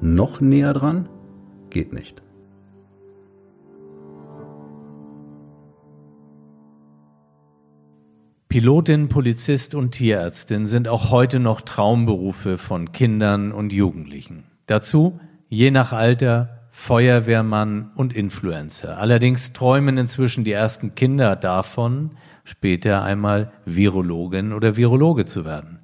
Noch näher dran? Geht nicht. Pilotin, Polizist und Tierärztin sind auch heute noch Traumberufe von Kindern und Jugendlichen. Dazu, je nach Alter, Feuerwehrmann und Influencer. Allerdings träumen inzwischen die ersten Kinder davon, später einmal Virologin oder Virologe zu werden.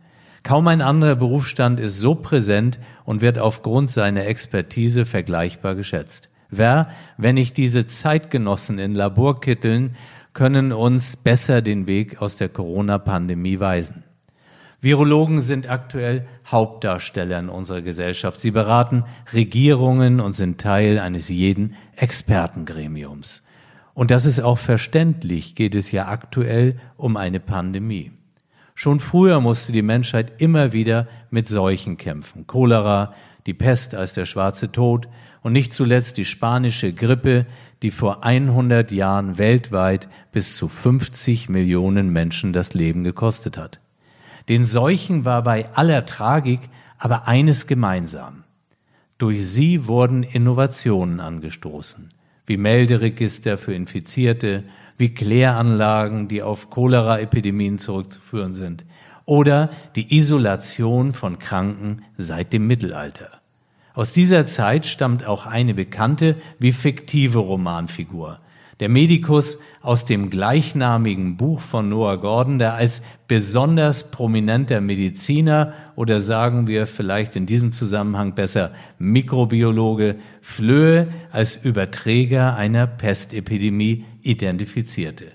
Kaum ein anderer Berufsstand ist so präsent und wird aufgrund seiner Expertise vergleichbar geschätzt. Wer, wenn nicht diese Zeitgenossen in Laborkitteln, können uns besser den Weg aus der Corona-Pandemie weisen. Virologen sind aktuell Hauptdarsteller in unserer Gesellschaft. Sie beraten Regierungen und sind Teil eines jeden Expertengremiums. Und das ist auch verständlich, geht es ja aktuell um eine Pandemie. Schon früher musste die Menschheit immer wieder mit Seuchen kämpfen. Cholera, die Pest als der schwarze Tod und nicht zuletzt die spanische Grippe, die vor 100 Jahren weltweit bis zu 50 Millionen Menschen das Leben gekostet hat. Den Seuchen war bei aller Tragik aber eines gemeinsam. Durch sie wurden Innovationen angestoßen, wie Melderegister für Infizierte, wie Kläranlagen, die auf Cholera-Epidemien zurückzuführen sind, oder die Isolation von Kranken seit dem Mittelalter. Aus dieser Zeit stammt auch eine bekannte wie fiktive Romanfigur. Der Medikus aus dem gleichnamigen Buch von Noah Gordon, der als besonders prominenter Mediziner oder sagen wir vielleicht in diesem Zusammenhang besser Mikrobiologe Flöhe als Überträger einer Pestepidemie identifizierte.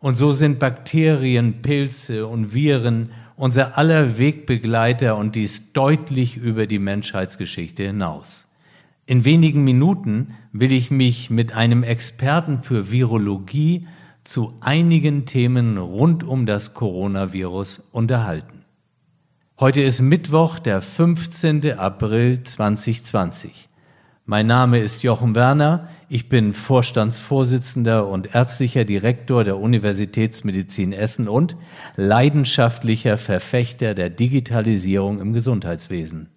Und so sind Bakterien, Pilze und Viren unser aller Wegbegleiter und dies deutlich über die Menschheitsgeschichte hinaus. In wenigen Minuten will ich mich mit einem Experten für Virologie zu einigen Themen rund um das Coronavirus unterhalten. Heute ist Mittwoch, der 15. April 2020. Mein Name ist Jochen Werner. Ich bin Vorstandsvorsitzender und ärztlicher Direktor der Universitätsmedizin Essen und leidenschaftlicher Verfechter der Digitalisierung im Gesundheitswesen.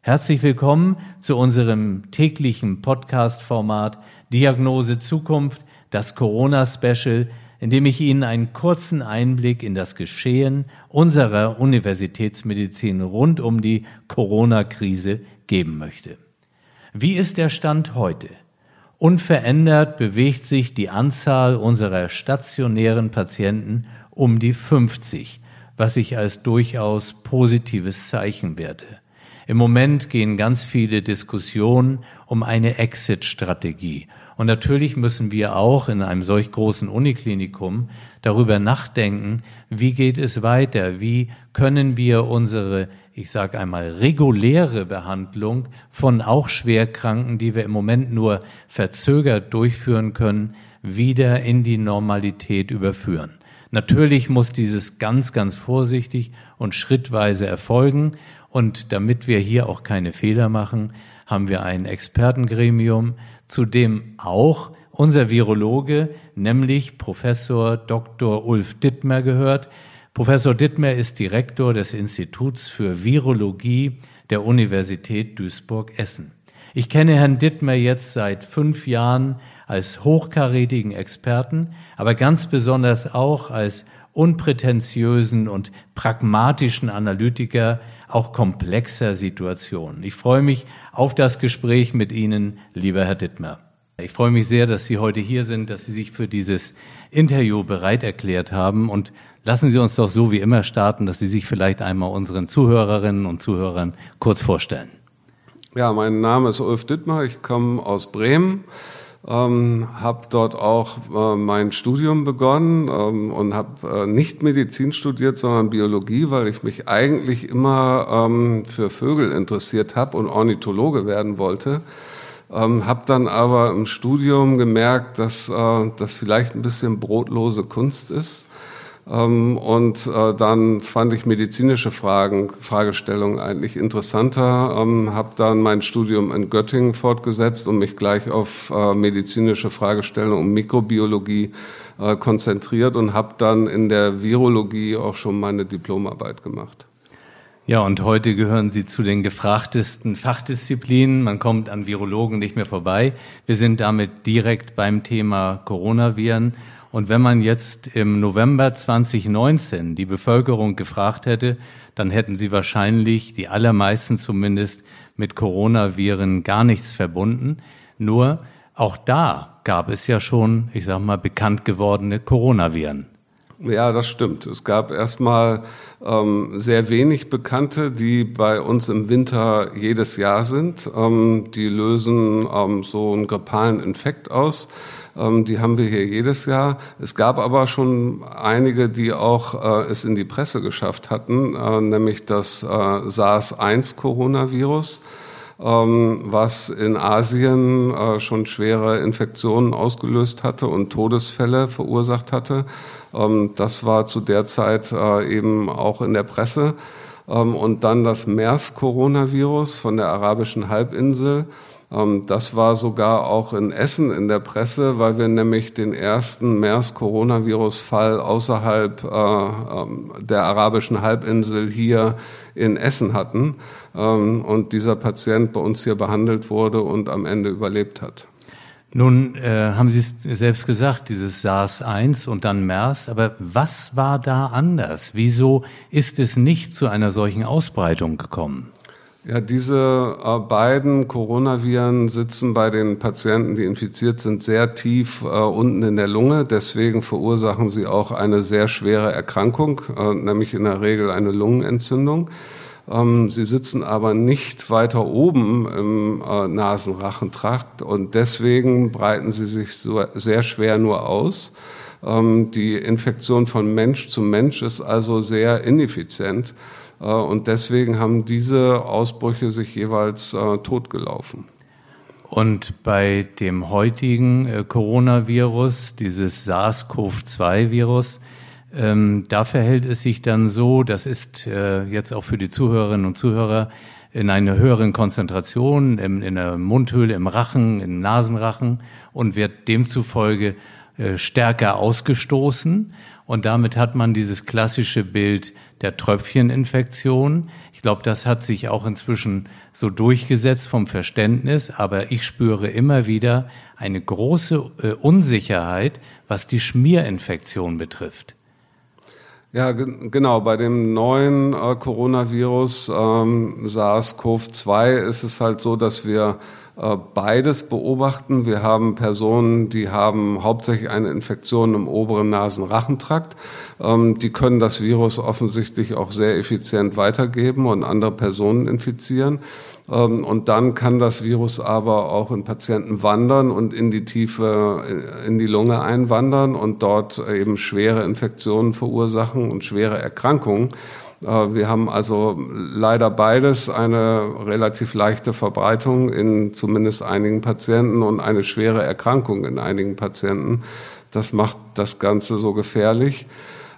Herzlich willkommen zu unserem täglichen Podcast-Format Diagnose Zukunft, das Corona-Special, in dem ich Ihnen einen kurzen Einblick in das Geschehen unserer Universitätsmedizin rund um die Corona-Krise geben möchte. Wie ist der Stand heute? Unverändert bewegt sich die Anzahl unserer stationären Patienten um die 50, was ich als durchaus positives Zeichen werte. Im Moment gehen ganz viele Diskussionen um eine Exit-Strategie. Und natürlich müssen wir auch in einem solch großen Uniklinikum darüber nachdenken, wie geht es weiter? Wie können wir unsere ich sage einmal, reguläre Behandlung von auch Schwerkranken, die wir im Moment nur verzögert durchführen können, wieder in die Normalität überführen. Natürlich muss dieses ganz, ganz vorsichtig und schrittweise erfolgen. Und damit wir hier auch keine Fehler machen, haben wir ein Expertengremium, zu dem auch unser Virologe, nämlich Professor Dr. Ulf Dittmer gehört, Professor Dittmer ist Direktor des Instituts für Virologie der Universität Duisburg-Essen. Ich kenne Herrn Dittmer jetzt seit fünf Jahren als hochkarätigen Experten, aber ganz besonders auch als unprätentiösen und pragmatischen Analytiker auch komplexer Situationen. Ich freue mich auf das Gespräch mit Ihnen, lieber Herr Dittmer. Ich freue mich sehr, dass Sie heute hier sind, dass Sie sich für dieses Interview bereit erklärt haben und lassen Sie uns doch so wie immer starten, dass Sie sich vielleicht einmal unseren Zuhörerinnen und Zuhörern kurz vorstellen. Ja, mein Name ist Ulf Dittmar, ich komme aus Bremen, ähm, habe dort auch äh, mein Studium begonnen ähm, und habe äh, nicht Medizin studiert, sondern Biologie, weil ich mich eigentlich immer ähm, für Vögel interessiert habe und Ornithologe werden wollte. Ähm, habe dann aber im Studium gemerkt, dass äh, das vielleicht ein bisschen brotlose Kunst ist und äh, dann fand ich medizinische Fragen, Fragestellungen eigentlich interessanter, ähm, habe dann mein Studium in Göttingen fortgesetzt und mich gleich auf äh, medizinische Fragestellungen und Mikrobiologie äh, konzentriert und habe dann in der Virologie auch schon meine Diplomarbeit gemacht. Ja, und heute gehören Sie zu den gefragtesten Fachdisziplinen. Man kommt an Virologen nicht mehr vorbei. Wir sind damit direkt beim Thema Coronaviren. Und wenn man jetzt im November 2019 die Bevölkerung gefragt hätte, dann hätten sie wahrscheinlich, die allermeisten zumindest, mit Coronaviren gar nichts verbunden. Nur auch da gab es ja schon, ich sag mal, bekannt gewordene Coronaviren. Ja, das stimmt. Es gab erstmal ähm, sehr wenig Bekannte, die bei uns im Winter jedes Jahr sind. Ähm, die lösen ähm, so einen grippalen Infekt aus. Ähm, die haben wir hier jedes Jahr. Es gab aber schon einige, die auch äh, es in die Presse geschafft hatten, äh, nämlich das äh, SARS-1-Coronavirus ähm, was in Asien schon schwere Infektionen ausgelöst hatte und Todesfälle verursacht hatte. Ähm, das war zu der Zeit eben auch in der Presse. Und dann das MERS-Coronavirus von der arabischen Halbinsel das war sogar auch in Essen in der Presse, weil wir nämlich den ersten MERS-Coronavirus-Fall außerhalb äh, ähm, der arabischen Halbinsel hier in Essen hatten ähm, und dieser Patient bei uns hier behandelt wurde und am Ende überlebt hat. Nun äh, haben Sie es selbst gesagt, dieses SARS-1 und dann MERS, aber was war da anders? Wieso ist es nicht zu einer solchen Ausbreitung gekommen? Ja, diese äh, beiden Coronaviren sitzen bei den Patienten, die infiziert sind, sehr tief äh, unten in der Lunge. Deswegen verursachen sie auch eine sehr schwere Erkrankung, äh, nämlich in der Regel eine Lungenentzündung. Ähm, sie sitzen aber nicht weiter oben im äh, Nasenrachentrakt und deswegen breiten sie sich so sehr schwer nur aus. Ähm, die Infektion von Mensch zu Mensch ist also sehr ineffizient. Äh, und deswegen haben diese Ausbrüche sich jeweils äh, totgelaufen. Und bei dem heutigen äh, Coronavirus, dieses SARS-CoV-2-Virus, ähm, da verhält es sich dann so, das ist äh, jetzt auch für die Zuhörerinnen und Zuhörer in einer höheren Konzentration im, in der Mundhöhle, im Rachen, im Nasenrachen und wird demzufolge stärker ausgestoßen. Und damit hat man dieses klassische Bild der Tröpfcheninfektion. Ich glaube, das hat sich auch inzwischen so durchgesetzt vom Verständnis, aber ich spüre immer wieder eine große äh, Unsicherheit, was die Schmierinfektion betrifft. Ja, genau. Bei dem neuen äh, Coronavirus ähm, SARS-CoV-2 ist es halt so, dass wir beides beobachten. Wir haben Personen, die haben hauptsächlich eine Infektion im oberen Nasenrachentrakt. Ähm, die können das Virus offensichtlich auch sehr effizient weitergeben und andere Personen infizieren. Ähm, und dann kann das Virus aber auch in Patienten wandern und in die Tiefe, in die Lunge einwandern und dort eben schwere Infektionen verursachen und schwere Erkrankungen. Äh, wir haben also leider beides, eine relativ leichte Verbreitung in zumindest einigen Patienten und eine schwere Erkrankung in einigen Patienten. Das macht das Ganze so gefährlich.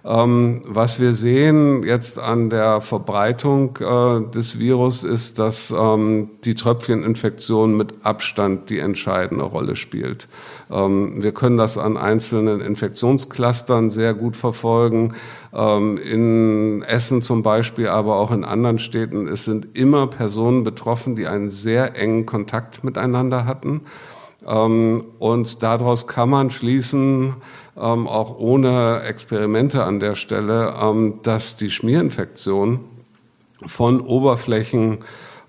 Ähm, was wir sehen jetzt an der Verbreitung äh, des Virus ist, dass ähm, die Tröpfcheninfektion mit Abstand die entscheidende Rolle spielt. Ähm, wir können das an einzelnen Infektionsclustern sehr gut verfolgen. Ähm, in Essen zum Beispiel, aber auch in anderen Städten. Es sind immer Personen betroffen, die einen sehr engen Kontakt miteinander hatten. Ähm, und daraus kann man schließen, ähm, auch ohne Experimente an der Stelle, ähm, dass die Schmierinfektion von Oberflächen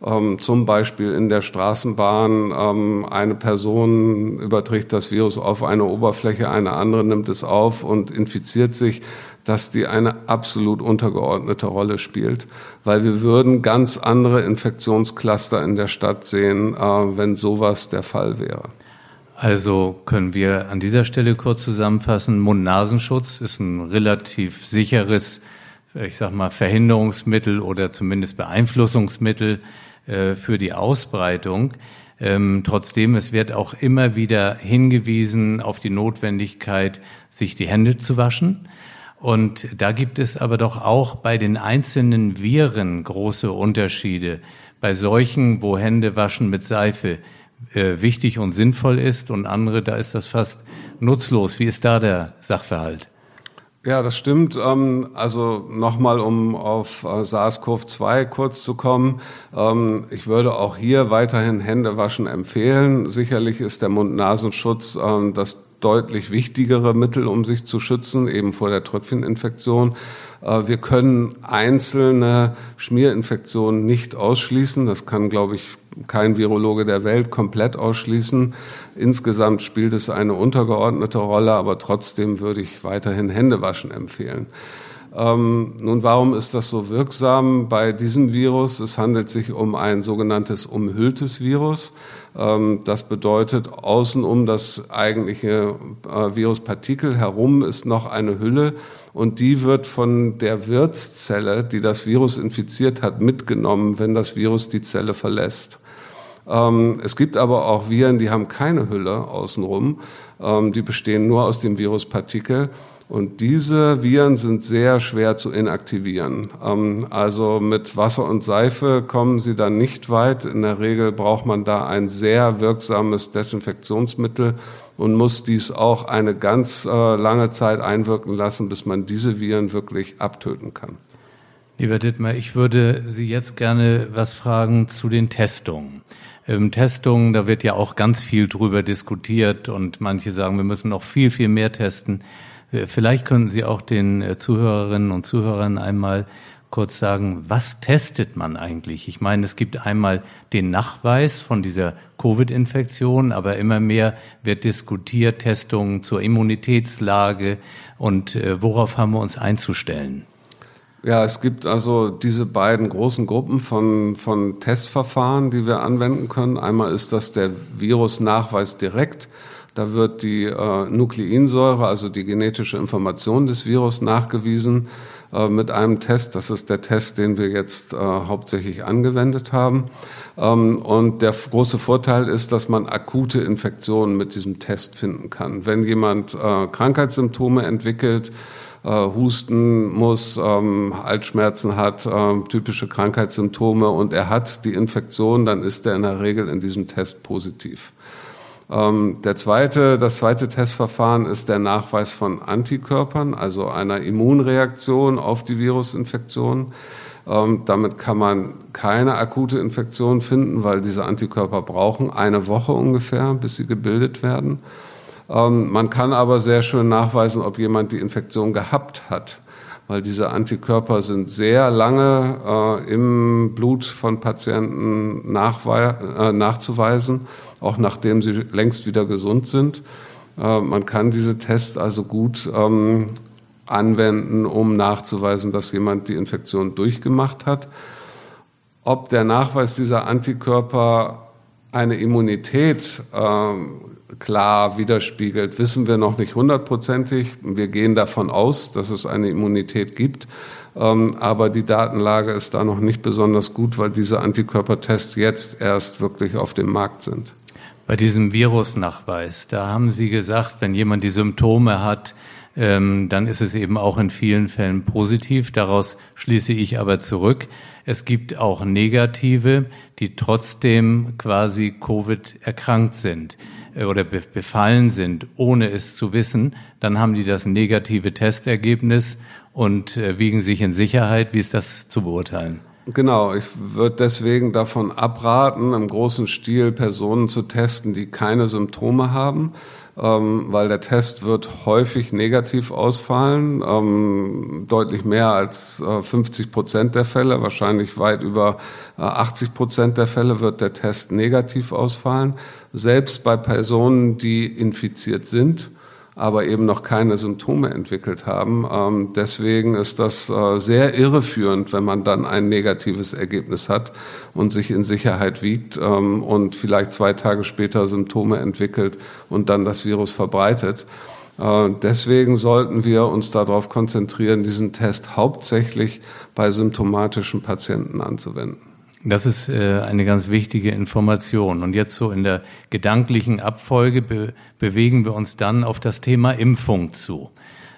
ähm, zum Beispiel in der Straßenbahn ähm, eine Person überträgt das Virus auf eine Oberfläche, eine andere nimmt es auf und infiziert sich, dass die eine absolut untergeordnete Rolle spielt, weil wir würden ganz andere Infektionscluster in der Stadt sehen, äh, wenn sowas der Fall wäre. Also können wir an dieser Stelle kurz zusammenfassen, Mund-Nasenschutz ist ein relativ sicheres, ich sag mal, Verhinderungsmittel oder zumindest Beeinflussungsmittel äh, für die Ausbreitung. Ähm, trotzdem, es wird auch immer wieder hingewiesen auf die Notwendigkeit, sich die Hände zu waschen. Und da gibt es aber doch auch bei den einzelnen Viren große Unterschiede. Bei solchen, wo Hände waschen mit Seife äh, wichtig und sinnvoll ist und andere, da ist das fast nutzlos. Wie ist da der Sachverhalt? Ja, das stimmt. Ähm, also nochmal, um auf äh, SARS-CoV-2 kurz zu kommen. Ähm, ich würde auch hier weiterhin Händewaschen empfehlen. Sicherlich ist der Mund-Nasenschutz ähm, das deutlich wichtigere Mittel, um sich zu schützen, eben vor der Tröpfcheninfektion. Äh, wir können einzelne Schmierinfektionen nicht ausschließen. Das kann, glaube ich, kein Virologe der Welt komplett ausschließen. Insgesamt spielt es eine untergeordnete Rolle, aber trotzdem würde ich weiterhin Händewaschen empfehlen. Ähm, nun, warum ist das so wirksam bei diesem Virus? Es handelt sich um ein sogenanntes umhülltes Virus. Ähm, das bedeutet, außen um das eigentliche äh, Viruspartikel herum ist noch eine Hülle und die wird von der Wirtszelle, die das Virus infiziert hat, mitgenommen, wenn das Virus die Zelle verlässt. Ähm, es gibt aber auch Viren, die haben keine Hülle außenrum. Ähm, die bestehen nur aus dem Viruspartikel. Und diese Viren sind sehr schwer zu inaktivieren. Ähm, also mit Wasser und Seife kommen sie dann nicht weit. In der Regel braucht man da ein sehr wirksames Desinfektionsmittel und muss dies auch eine ganz äh, lange Zeit einwirken lassen, bis man diese Viren wirklich abtöten kann. Lieber Dittmar, ich würde Sie jetzt gerne was fragen zu den Testungen. Ähm, Testungen, da wird ja auch ganz viel drüber diskutiert und manche sagen, wir müssen noch viel, viel mehr testen. Äh, vielleicht können Sie auch den äh, Zuhörerinnen und Zuhörern einmal kurz sagen, was testet man eigentlich? Ich meine, es gibt einmal den Nachweis von dieser Covid-Infektion, aber immer mehr wird diskutiert, Testungen zur Immunitätslage und äh, worauf haben wir uns einzustellen? Ja, es gibt also diese beiden großen Gruppen von, von Testverfahren, die wir anwenden können. Einmal ist das der Virusnachweis direkt. Da wird die äh, Nukleinsäure, also die genetische Information des Virus nachgewiesen äh, mit einem Test. Das ist der Test, den wir jetzt äh, hauptsächlich angewendet haben. Ähm, und der große Vorteil ist, dass man akute Infektionen mit diesem Test finden kann. Wenn jemand äh, Krankheitssymptome entwickelt, husten muss, ähm, Halsschmerzen hat, äh, typische Krankheitssymptome und er hat die Infektion, dann ist er in der Regel in diesem Test positiv. Ähm, der zweite, das zweite Testverfahren ist der Nachweis von Antikörpern, also einer Immunreaktion auf die Virusinfektion. Ähm, damit kann man keine akute Infektion finden, weil diese Antikörper brauchen eine Woche ungefähr, bis sie gebildet werden. Ähm, man kann aber sehr schön nachweisen, ob jemand die Infektion gehabt hat weil diese Antikörper sind sehr lange äh, im Blut von Patienten äh, nachzuweisen, auch nachdem sie längst wieder gesund sind. Äh, man kann diese Tests also gut ähm, anwenden, um nachzuweisen, dass jemand die Infektion durchgemacht hat. Ob der Nachweis dieser Antikörper eine Immunität ähm, klar widerspiegelt, wissen wir noch nicht hundertprozentig. Wir gehen davon aus, dass es eine Immunität gibt. Ähm, aber die Datenlage ist da noch nicht besonders gut, weil diese Antikörpertests jetzt erst wirklich auf dem Markt sind. Bei diesem Virusnachweis, da haben Sie gesagt, wenn jemand die Symptome hat, ähm, dann ist es eben auch in vielen Fällen positiv. Daraus schließe ich aber zurück. Es gibt auch Negative, die trotzdem quasi Covid erkrankt sind. Äh, oder befallen sind, ohne es zu wissen, dann haben die das negative Testergebnis und äh, wiegen sich in Sicherheit. Wie ist das zu beurteilen? Genau, ich würde deswegen davon abraten, im großen Stil Personen zu testen, die keine Symptome haben, ähm, weil der Test wird häufig negativ ausfallen, ähm, deutlich mehr als äh, 50 Prozent der Fälle, wahrscheinlich weit über äh, 80 Prozent der Fälle wird der Test negativ ausfallen selbst bei Personen, die infiziert sind. Aber eben noch keine Symptome entwickelt haben. Ähm, deswegen ist das äh, sehr irreführend, wenn man dann ein negatives Ergebnis hat und sich in Sicherheit wiegt ähm, und vielleicht zwei Tage später Symptome entwickelt und dann das Virus verbreitet. Äh, deswegen sollten wir uns darauf konzentrieren, diesen Test hauptsächlich bei symptomatischen Patienten anzuwenden. Das ist äh, eine ganz wichtige Information. Und jetzt so in der gedanklichen Abfolge be bewegen wir uns dann auf das Thema Impfung zu.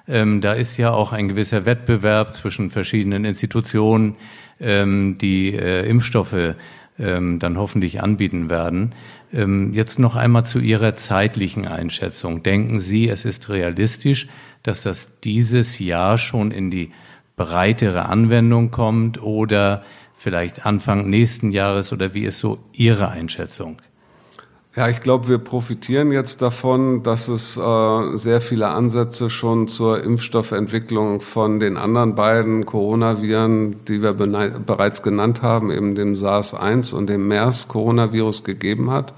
Ähm, da ist ja auch ein gewisser Wettbewerb zwischen verschiedenen Institutionen, ähm, die äh, Impfstoffe ähm, dann hoffentlich anbieten werden. Ähm, jetzt noch einmal zu Ihrer zeitlichen Einschätzung. Denken Sie, es ist realistisch, dass das dieses Jahr schon in die breitere Anwendung kommt oder vielleicht Anfang nächsten Jahres oder wie ist so Ihre Einschätzung? Ja, ich glaube, wir profitieren jetzt davon, dass es äh, sehr viele Ansätze schon zur Impfstoffentwicklung von den anderen beiden Coronaviren, die wir bereits genannt haben, eben dem SARS-1 und dem MERS-Coronavirus gegeben hat.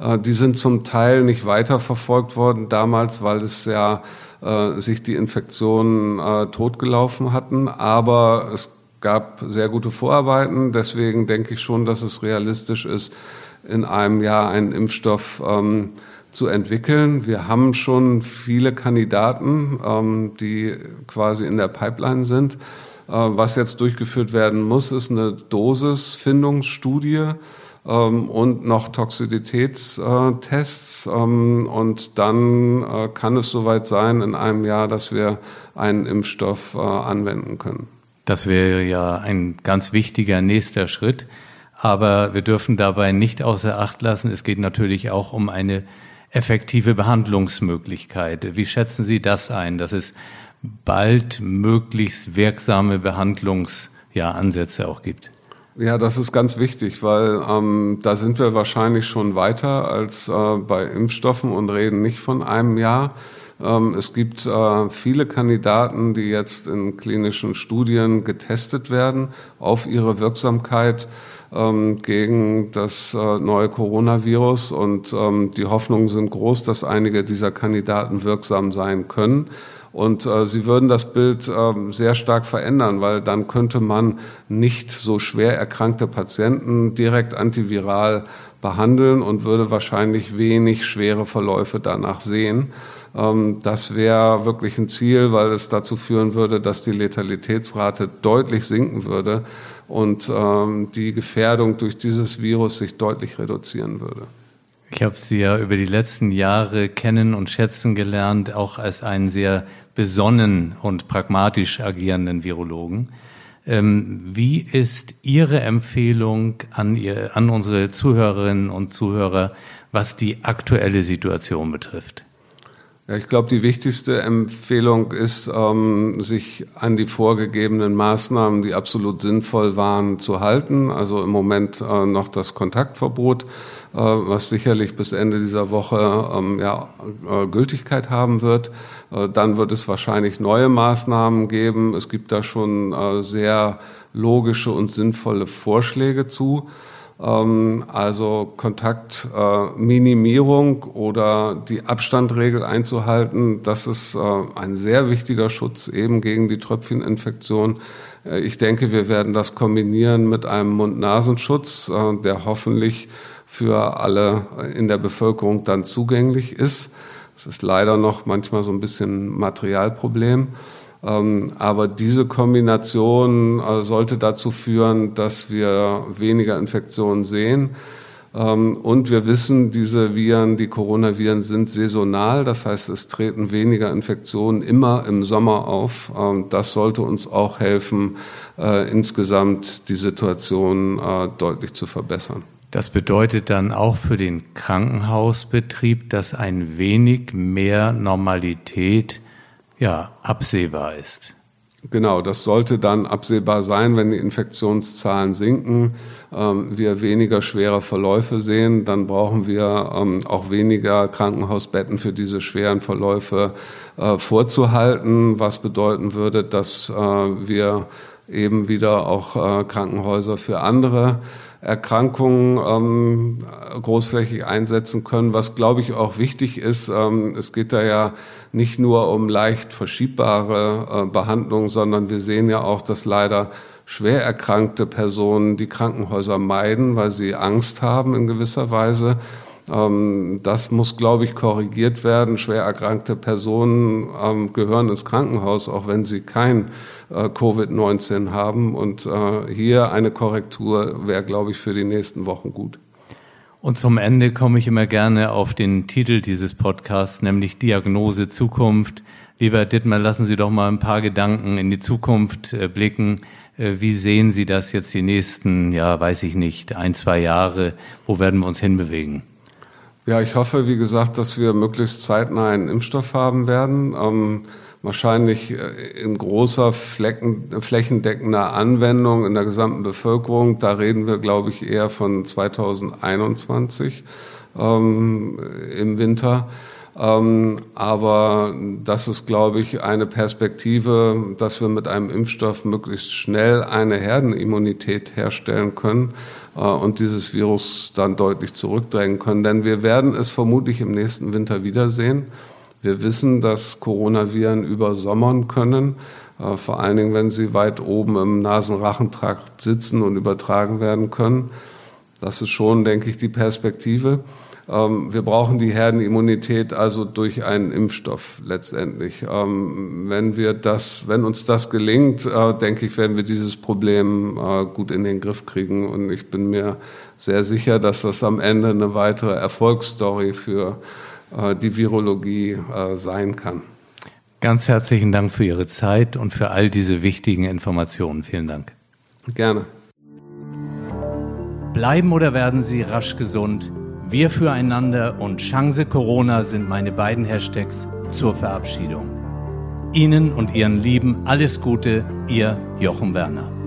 Äh, die sind zum Teil nicht weiterverfolgt worden damals, weil es ja äh, sich die Infektionen äh, totgelaufen hatten. Aber es gab sehr gute Vorarbeiten. Deswegen denke ich schon, dass es realistisch ist, in einem Jahr einen Impfstoff ähm, zu entwickeln. Wir haben schon viele Kandidaten, ähm, die quasi in der Pipeline sind. Äh, was jetzt durchgeführt werden muss, ist eine Dosisfindungsstudie ähm, und noch Toxizitätstests. Ähm, und dann äh, kann es soweit sein in einem Jahr, dass wir einen Impfstoff äh, anwenden können. Das wäre ja ein ganz wichtiger nächster Schritt. Aber wir dürfen dabei nicht außer Acht lassen, es geht natürlich auch um eine effektive Behandlungsmöglichkeit. Wie schätzen Sie das ein, dass es bald möglichst wirksame Behandlungsansätze ja, auch gibt? Ja, das ist ganz wichtig, weil ähm, da sind wir wahrscheinlich schon weiter als äh, bei Impfstoffen und reden nicht von einem Jahr. Ähm, es gibt äh, viele Kandidaten, die jetzt in klinischen Studien getestet werden auf ihre Wirksamkeit ähm, gegen das äh, neue Coronavirus. Und ähm, die Hoffnungen sind groß, dass einige dieser Kandidaten wirksam sein können. Und äh, sie würden das Bild äh, sehr stark verändern, weil dann könnte man nicht so schwer erkrankte Patienten direkt antiviral behandeln und würde wahrscheinlich wenig schwere Verläufe danach sehen. Ähm, das wäre wirklich ein Ziel, weil es dazu führen würde, dass die Letalitätsrate deutlich sinken würde und ähm, die Gefährdung durch dieses Virus sich deutlich reduzieren würde. Ich habe Sie ja über die letzten Jahre kennen und schätzen gelernt, auch als einen sehr besonnen und pragmatisch agierenden Virologen. Ähm, wie ist Ihre Empfehlung an, ihr, an unsere Zuhörerinnen und Zuhörer, was die aktuelle Situation betrifft? Ja, ich glaube, die wichtigste Empfehlung ist, ähm, sich an die vorgegebenen Maßnahmen, die absolut sinnvoll waren, zu halten. Also im Moment äh, noch das Kontaktverbot, äh, was sicherlich bis Ende dieser Woche ähm, ja, äh, Gültigkeit haben wird. Äh, dann wird es wahrscheinlich neue Maßnahmen geben. Es gibt da schon äh, sehr logische und sinnvolle Vorschläge zu. Ähm, also Kontaktminimierung oder die Abstandregel einzuhalten, das ist äh, ein sehr wichtiger Schutz eben gegen die Tröpfcheninfektion. Äh, ich denke, wir werden das kombinieren mit einem Mund-Nasenschutz, äh, der hoffentlich für alle in der Bevölkerung dann zugänglich ist. Es ist leider noch manchmal so ein bisschen Materialproblem. Ähm, aber diese Kombination äh, sollte dazu führen, dass wir weniger Infektionen sehen. Ähm, und wir wissen, diese Viren, die Coronaviren sind saisonal. Das heißt, es treten weniger Infektionen immer im Sommer auf. Ähm, das sollte uns auch helfen, äh, insgesamt die Situation äh, deutlich zu verbessern. Das bedeutet dann auch für den Krankenhausbetrieb, dass ein wenig mehr Normalität ja, absehbar ist. Genau, das sollte dann absehbar sein, wenn die Infektionszahlen sinken, ähm, wir weniger schwere Verläufe sehen, dann brauchen wir ähm, auch weniger Krankenhausbetten für diese schweren Verläufe äh, vorzuhalten, was bedeuten würde, dass äh, wir eben wieder auch äh, Krankenhäuser für andere Erkrankungen ähm, großflächig einsetzen können, was glaube ich auch wichtig ist. Ähm, es geht da ja nicht nur um leicht verschiebbare äh, Behandlungen, sondern wir sehen ja auch, dass leider schwer erkrankte Personen die Krankenhäuser meiden, weil sie Angst haben in gewisser Weise. Ähm, das muss, glaube ich, korrigiert werden. Schwer erkrankte Personen ähm, gehören ins Krankenhaus, auch wenn sie kein äh, Covid-19 haben. Und äh, hier eine Korrektur wäre, glaube ich, für die nächsten Wochen gut. Und zum Ende komme ich immer gerne auf den Titel dieses Podcasts, nämlich Diagnose Zukunft. Lieber Dittmar, lassen Sie doch mal ein paar Gedanken in die Zukunft äh, blicken. Wie sehen Sie das jetzt die nächsten, ja, weiß ich nicht, ein, zwei Jahre? Wo werden wir uns hinbewegen? Ja, ich hoffe, wie gesagt, dass wir möglichst zeitnah einen Impfstoff haben werden. Ähm, wahrscheinlich äh, in großer Flecken, flächendeckender Anwendung in der gesamten Bevölkerung. Da reden wir, glaube ich, eher von 2021 ähm, im Winter. Ähm, aber das ist, glaube ich, eine Perspektive, dass wir mit einem Impfstoff möglichst schnell eine Herdenimmunität herstellen können äh, und dieses Virus dann deutlich zurückdrängen können. Denn wir werden es vermutlich im nächsten Winter wiedersehen. Wir wissen, dass Coronaviren übersommern können, äh, vor allen Dingen, wenn sie weit oben im Nasenrachentrakt sitzen und übertragen werden können. Das ist schon, denke ich, die Perspektive. Ähm, wir brauchen die Herdenimmunität also durch einen Impfstoff letztendlich. Ähm, wenn wir das, wenn uns das gelingt, äh, denke ich, werden wir dieses Problem äh, gut in den Griff kriegen. Und ich bin mir sehr sicher, dass das am Ende eine weitere Erfolgsstory für äh, die Virologie sein kann. Ganz herzlichen Dank für Ihre Zeit und für all diese wichtigen Informationen. Vielen Dank. Gerne. Bleiben oder werden Sie rasch gesund? Wir füreinander und Chance Corona sind meine beiden Hashtags zur Verabschiedung. Ihnen und Ihren Lieben alles Gute, Ihr Jochen Werner.